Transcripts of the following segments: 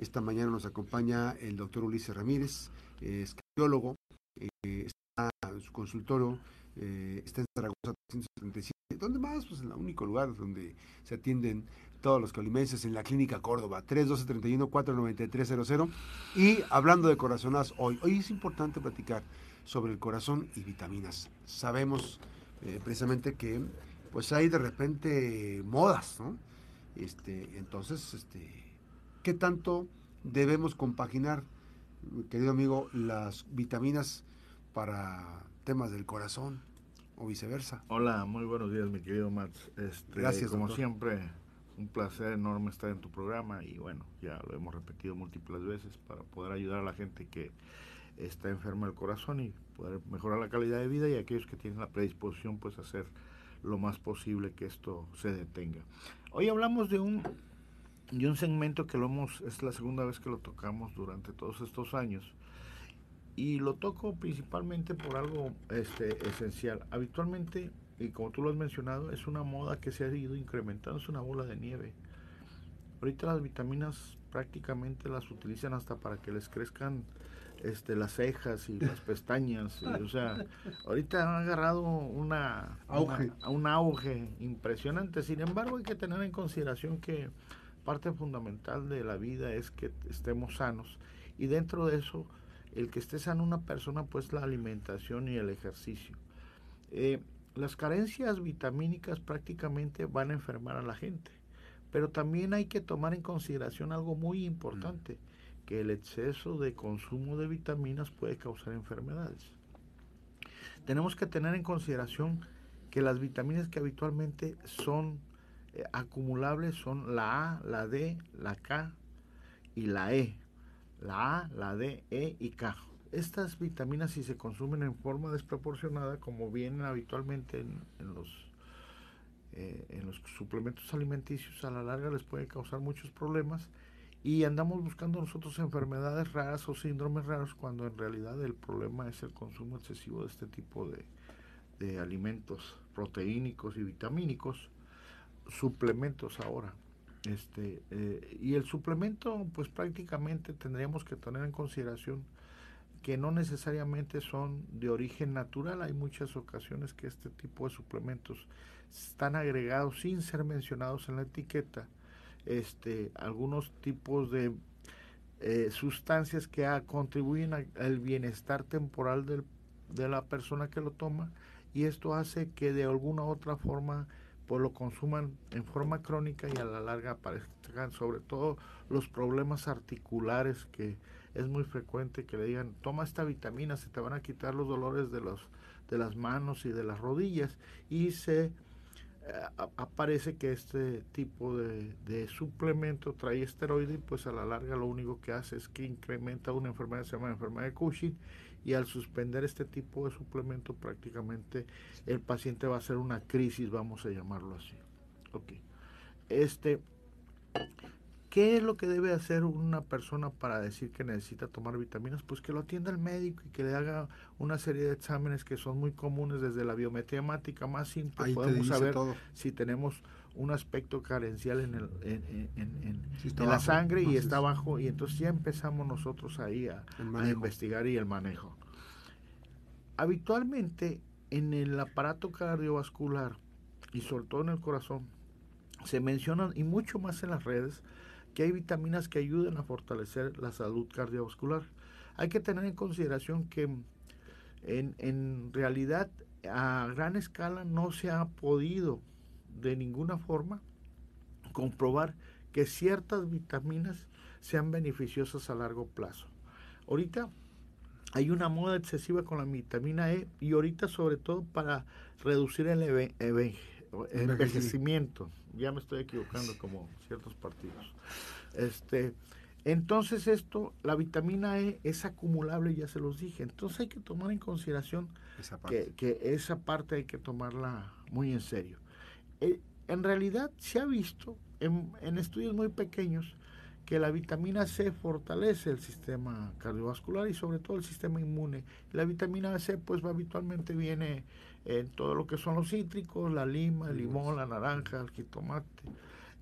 Esta mañana nos acompaña el doctor Ulises Ramírez, es cardiólogo, eh, está en su consultorio, eh, está en Zaragoza 377. ¿Dónde más? Pues en el único lugar donde se atienden todos los colimenses en la Clínica Córdoba, 312-31-49300. Y hablando de corazonas hoy, hoy es importante platicar sobre el corazón y vitaminas. Sabemos eh, precisamente que pues hay de repente modas, ¿no? Este, entonces, este, ¿qué tanto debemos compaginar, querido amigo, las vitaminas para temas del corazón o viceversa? Hola, muy buenos días, mi querido Max. Este, Gracias, Como doctor. siempre, un placer enorme estar en tu programa y bueno, ya lo hemos repetido múltiples veces para poder ayudar a la gente que está enferma del corazón y poder mejorar la calidad de vida y aquellos que tienen la predisposición pues hacer lo más posible que esto se detenga. Hoy hablamos de un de un segmento que lo hemos es la segunda vez que lo tocamos durante todos estos años y lo toco principalmente por algo este esencial. Habitualmente y como tú lo has mencionado, es una moda que se ha ido incrementando, es una bola de nieve. Ahorita las vitaminas prácticamente las utilizan hasta para que les crezcan este, las cejas y las pestañas. y, o sea, ahorita han agarrado una, Auge. una- un auge impresionante. Sin embargo, hay que tener en consideración que parte fundamental de la vida es que estemos sanos. Y dentro de eso, el que esté sano una persona, pues la alimentación y el ejercicio. Eh, las carencias vitamínicas prácticamente van a enfermar a la gente. Pero también hay que tomar en consideración algo muy importante, que el exceso de consumo de vitaminas puede causar enfermedades. Tenemos que tener en consideración que las vitaminas que habitualmente son acumulables son la A, la D, la K y la E. La A, la D, E y K. Estas vitaminas si se consumen en forma desproporcionada, como vienen habitualmente en, en los eh, en los suplementos alimenticios, a la larga les puede causar muchos problemas y andamos buscando nosotros enfermedades raras o síndromes raros cuando en realidad el problema es el consumo excesivo de este tipo de, de alimentos proteínicos y vitamínicos, suplementos ahora. Este, eh, y el suplemento, pues prácticamente tendríamos que tener en consideración que no necesariamente son de origen natural. Hay muchas ocasiones que este tipo de suplementos están agregados sin ser mencionados en la etiqueta. Este, algunos tipos de eh, sustancias que contribuyen al bienestar temporal del- de la persona que lo toma y esto hace que de alguna u otra forma pues lo consuman en forma crónica y a la larga aparezcan sobre todo los problemas articulares que es muy frecuente que le digan toma esta vitamina se te van a quitar los dolores de los de las manos y de las rodillas y se eh, aparece que este tipo de, de suplemento trae esteroide y pues a la larga lo único que hace es que incrementa una enfermedad que se llama enfermedad de Cushing y al suspender este tipo de suplemento prácticamente el paciente va a hacer una crisis, vamos a llamarlo así. Ok. Este, ¿qué es lo que debe hacer una persona para decir que necesita tomar vitaminas? Pues que lo atienda el médico y que le haga una serie de exámenes que son muy comunes desde la biometría hemática más simple. Ahí podemos saber todo. si tenemos un aspecto carencial en, el, en, en- en- la bajo, sangre y está abajo y entonces ya empezamos nosotros ahí a, investigar y el manejo. Habitualmente en el aparato cardiovascular y sobre todo en el corazón se mencionan y mucho más en las redes que hay vitaminas que ayudan a fortalecer la salud cardiovascular. Hay que tener en consideración que en, en realidad a gran escala no se ha podido de ninguna forma comprobar que ciertas vitaminas sean beneficiosas a largo plazo. Ahorita hay una moda excesiva con la vitamina E y ahorita sobre todo para reducir el envejecimiento. Ya me estoy equivocando como ciertos partidos. Este, entonces esto, la vitamina E es acumulable, ya se los dije. Entonces hay que tomar en consideración Esa que, que esa parte hay que tomarla muy en serio. Eh, en realidad se ha visto en, en estudios muy pequeños que la vitamina C fortalece el sistema cardiovascular y sobre todo el sistema inmune. La vitamina C pues habitualmente viene en todo lo que son los cítricos, la lima, el limón, la naranja, el jitomate.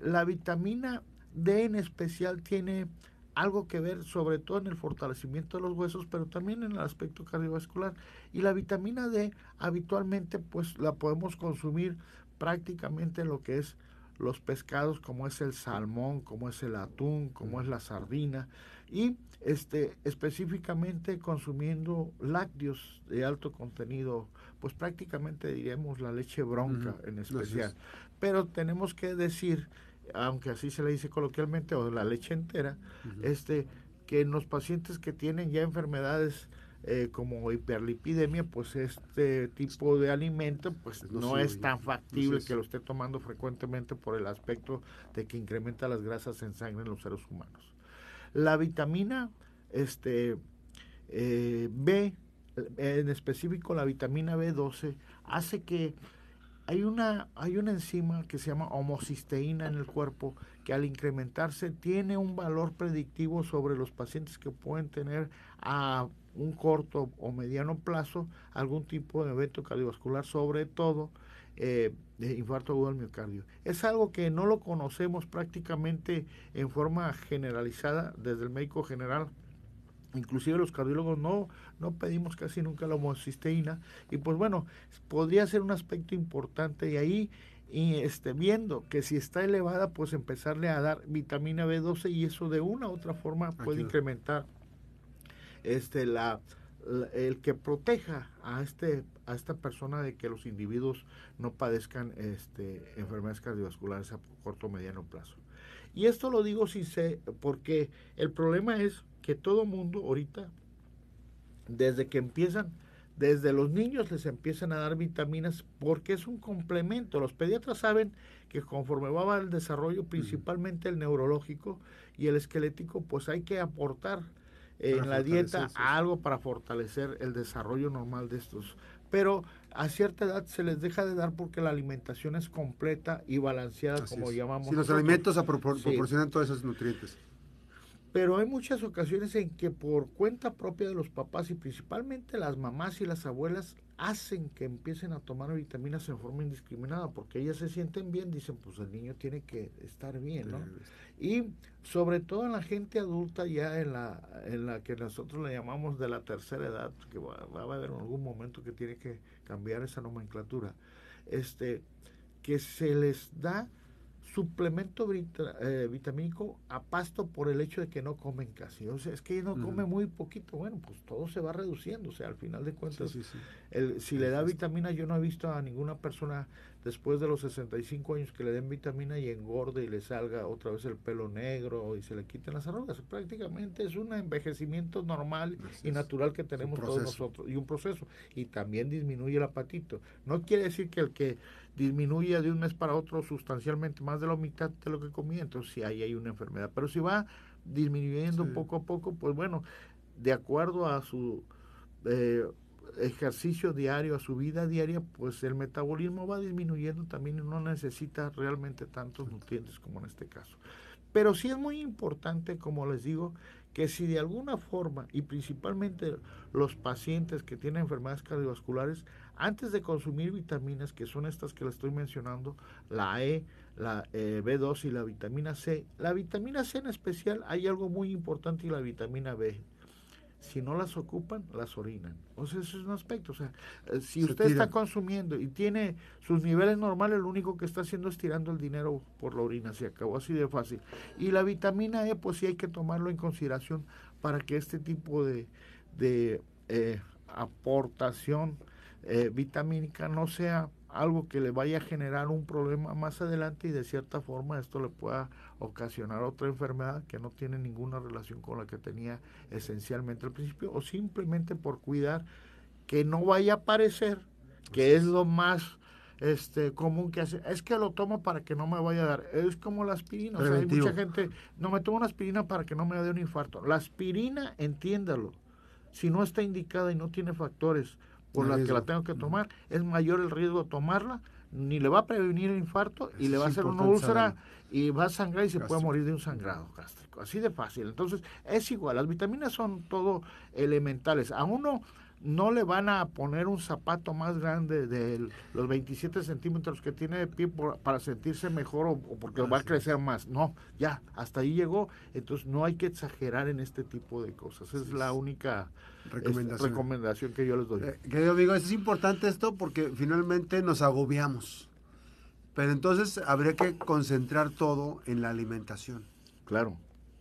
La vitamina D en especial tiene algo que ver sobre todo en el fortalecimiento de los huesos, pero también en el aspecto cardiovascular. Y la vitamina D habitualmente pues la podemos consumir prácticamente en lo que es los pescados como es el salmón, como es el atún, como es la sardina y este específicamente consumiendo lácteos de alto contenido, pues prácticamente diríamos la leche bronca en especial. Pero tenemos que decir, aunque así se le dice coloquialmente o la leche entera, este que en los pacientes que tienen ya enfermedades eh, como hiperlipidemia, pues este tipo de alimento pues no es tan factible que lo esté tomando frecuentemente por el aspecto de que incrementa las grasas en sangre en los seres humanos. La vitamina este, eh, B, en específico la vitamina B12, hace que hay una, hay una enzima que se llama homocisteína en el cuerpo que al incrementarse tiene un valor predictivo sobre los pacientes que pueden tener a un corto o mediano plazo algún tipo de evento cardiovascular, sobre todo eh, de infarto agudo al miocardio. Es algo que no lo conocemos prácticamente en forma generalizada desde el médico general. Inclusive los cardiólogos no, no pedimos casi nunca la homocisteína y pues bueno, podría ser un aspecto importante y ahí y este, viendo que si está elevada, pues empezarle a dar vitamina B12 y eso de una u otra forma puede incrementar este, la, el que proteja a este a esta persona de que los individuos no padezcan este, enfermedades cardiovasculares a corto o mediano plazo. Y esto lo digo si sé, porque el problema es que todo mundo ahorita, desde que empiezan, desde los niños les empiezan a dar vitaminas porque es un complemento. Los pediatras saben que conforme va el desarrollo, principalmente el neurológico y el esquelético, pues hay que aportar en la dieta algo para fortalecer el desarrollo normal de estos. Pero a cierta edad se les deja de dar porque la alimentación es completa y balanceada, como llamamos. Si los alimentos proporcionan todos esos nutrientes. Pero hay muchas ocasiones en que por cuenta propia de los papás y principalmente las mamás y las abuelas hacen que empiecen a tomar vitaminas en forma indiscriminada porque ellas se sienten bien, dicen pues el niño tiene que estar bien, ¿no? Y sobre todo en la gente adulta ya en la, en la que nosotros le llamamos de la tercera edad, que va, va a haber algún momento que tiene que cambiar esa nomenclatura, este, que se les da suplemento eh, vitamínico a pasto por el hecho de que no comen casi. O sea, es que no come muy poquito. Bueno, pues todo se va reduciendo. O sea, al final de cuentas, El, si le da vitamina, yo no he visto a ninguna persona después de los 65 años que le den vitamina y engorde y le salga otra vez el pelo negro y se le quiten las arrugas. Prácticamente es un envejecimiento normal y natural que tenemos todos nosotros y un proceso. Y también disminuye el apatito. No quiere decir que el que disminuya de un mes para otro sustancialmente más de la mitad de lo que comía, entonces sí ahí hay una enfermedad. Pero si va disminuyendo poco a poco, pues bueno, de acuerdo a su eh, ejercicio diario, a su vida diaria, pues el metabolismo va disminuyendo también y no necesita realmente tantos nutrientes como en este caso. Pero sí es muy importante, como les digo, que si de alguna forma, y principalmente los pacientes que tienen enfermedades cardiovasculares, antes de consumir vitaminas, que son estas que les estoy mencionando, la E, la eh, B2 y la vitamina C, la vitamina C en especial hay algo muy importante y la vitamina B. Si no las ocupan, las orinan. O sea, ese es un aspecto. O sea, eh, si usted está consumiendo y tiene sus niveles normales, lo único que está haciendo es tirando el dinero por la orina. Se acabó así de fácil. Y la vitamina E, pues sí hay que tomarlo en consideración para que este tipo de, de eh, aportación eh, vitamínica no sea algo que le vaya a generar un problema más adelante y de cierta forma esto le pueda ocasionar otra enfermedad que no tiene ninguna relación con la que tenía esencialmente al principio o simplemente por cuidar que no vaya a aparecer, que es lo más este común que hace, es que lo tomo para que no me vaya a dar, es como la aspirina, o sea, hay mucha gente, no me tomo una aspirina para que no me dé un infarto. La aspirina, entiéndalo, si no está indicada y no tiene factores por la que la tengo que tomar, es mayor el riesgo de tomarla, ni le va a prevenir el infarto y le va a hacer una úlcera y va a sangrar y se puede morir de un sangrado gástrico. Así de fácil. Entonces, es igual, las vitaminas son todo elementales. A uno no le van a poner un zapato más grande de los 27 centímetros que tiene de pie para sentirse mejor o, porque va a crecer más. No, ya, hasta ahí llegó. Entonces no hay que exagerar en este tipo de cosas. Es la única recomendación. recomendación que yo les doy. Eh, que yo digo, es importante esto porque finalmente nos agobiamos. Pero entonces habría que concentrar todo en la alimentación. Claro.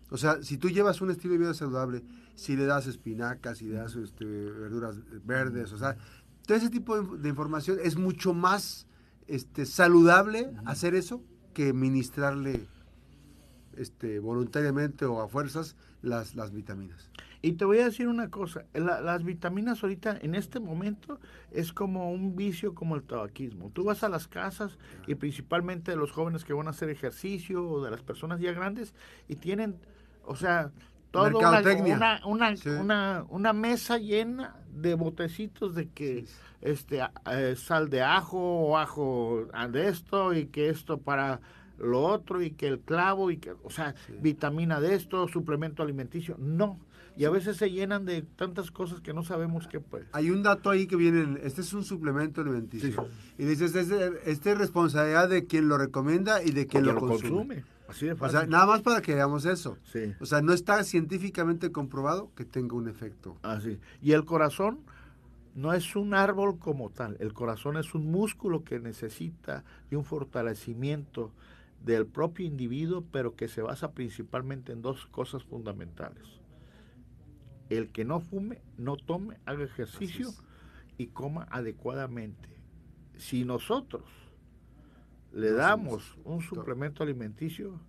O sea, si tú llevas un estilo de vida saludable, si le das espinacas, si le das este, verduras verdes, o sea, todo ese tipo de, información es mucho más este, saludable hacer eso que ministrarle este, voluntariamente o a fuerzas las, las vitaminas. Y te voy a decir una cosa, las vitaminas ahorita en este momento es como un vicio como el tabaquismo. Tú vas a las casas y principalmente de los jóvenes que van a hacer ejercicio o de las personas ya grandes y tienen, o sea, toda una, una, una, una, mesa llena de botecitos de que este eh, sal de ajo o ajo de esto y que esto para lo otro y que el clavo y que, o sea, vitamina de esto, suplemento alimenticio. No, y a veces se llenan de tantas cosas que no sabemos qué pues. Hay un dato ahí que viene, este es un suplemento alimenticio. Y dices, este, este, es responsabilidad de quien lo recomienda y de quien lo, consume. Así de O sea, nada más para que veamos eso. Sí. O sea, no está científicamente comprobado que tenga un efecto. Así. Y el corazón no es un árbol como tal. El corazón es un músculo que necesita de un fortalecimiento del propio individuo, pero que se basa principalmente en dos cosas fundamentales el que no fume, no tome, haga ejercicio y coma adecuadamente. Si nosotros le damos un suplemento alimenticio,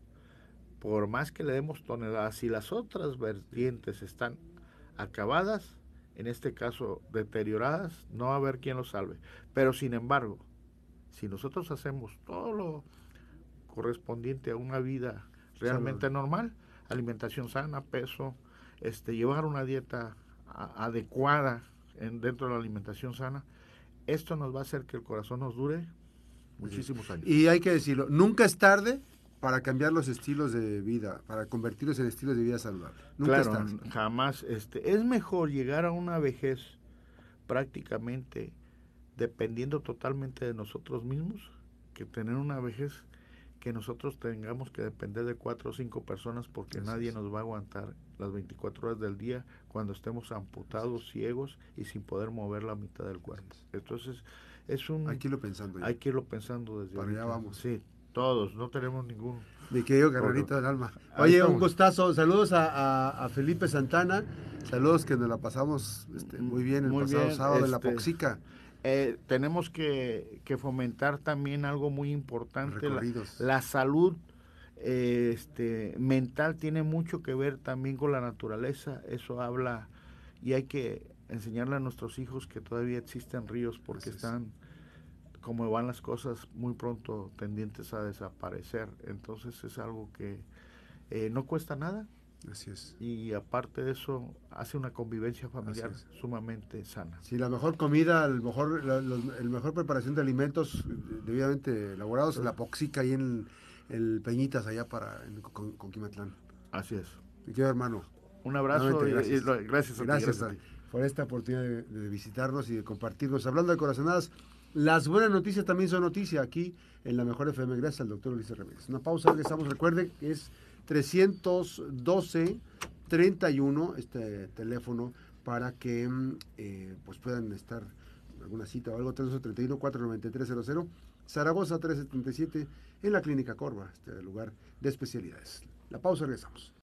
por más que le demos toneladas, si las otras vertientes están acabadas, en este caso deterioradas, no va a haber quien lo salve. Pero sin embargo, si nosotros hacemos todo lo correspondiente a una vida realmente normal, alimentación sana, peso, este, llevar una dieta adecuada en, dentro de la alimentación sana, esto nos va a hacer que el corazón nos dure muchísimos años. Y hay que decirlo, nunca es tarde para cambiar los estilos de vida, para convertirlos en estilos de vida saludables. Nunca es tarde. jamás. Este, es mejor llegar a una vejez prácticamente dependiendo totalmente de nosotros mismos que tener una vejez que nosotros tengamos que depender de cuatro o cinco personas porque nadie nos va a aguantar las 24 horas del día cuando estemos amputados, ciegos y sin poder mover la mitad del cuerpo. Entonces, es un... Hay que irlo pensando. Hay que irlo pensando desde Para allá vamos. Sí, todos, no tenemos ningún... Mi querido carrerito del alma. Oye, un gustazo. Saludos a, Felipe Santana. Saludos que nos la pasamos este, muy bien el pasado sábado en la este, Poxica. Eh, tenemos que, fomentar también algo muy importante, la, salud eh, este, mental tiene mucho que ver también con la naturaleza, eso habla y hay que enseñarle a nuestros hijos que todavía existen ríos porque están, como van las cosas, muy pronto tendientes a desaparecer, entonces es algo que eh, no cuesta nada, Así es. Y aparte de eso, hace una convivencia familiar sumamente sana. Sí, la mejor comida, el mejor, la, mejor preparación de alimentos debidamente elaborados, en la poxica y en el, Peñitas allá para con, con, Quimatlán. Así es. Mi querido hermano. Un abrazo y gracias, gracias, a gracias, por esta oportunidad de, visitarnos y de compartirnos. Hablando de corazonadas, las buenas noticias también son noticia aquí en la Mejor FM. Gracias al doctor Ulises Ramírez. Una pausa, regresamos. Recuerde que es 312 31 este teléfono para que mm, eh, pues puedan estar en alguna cita o algo 331 493 00 Zaragoza 377 en la clínica Corva este lugar de especialidades la pausa regresamos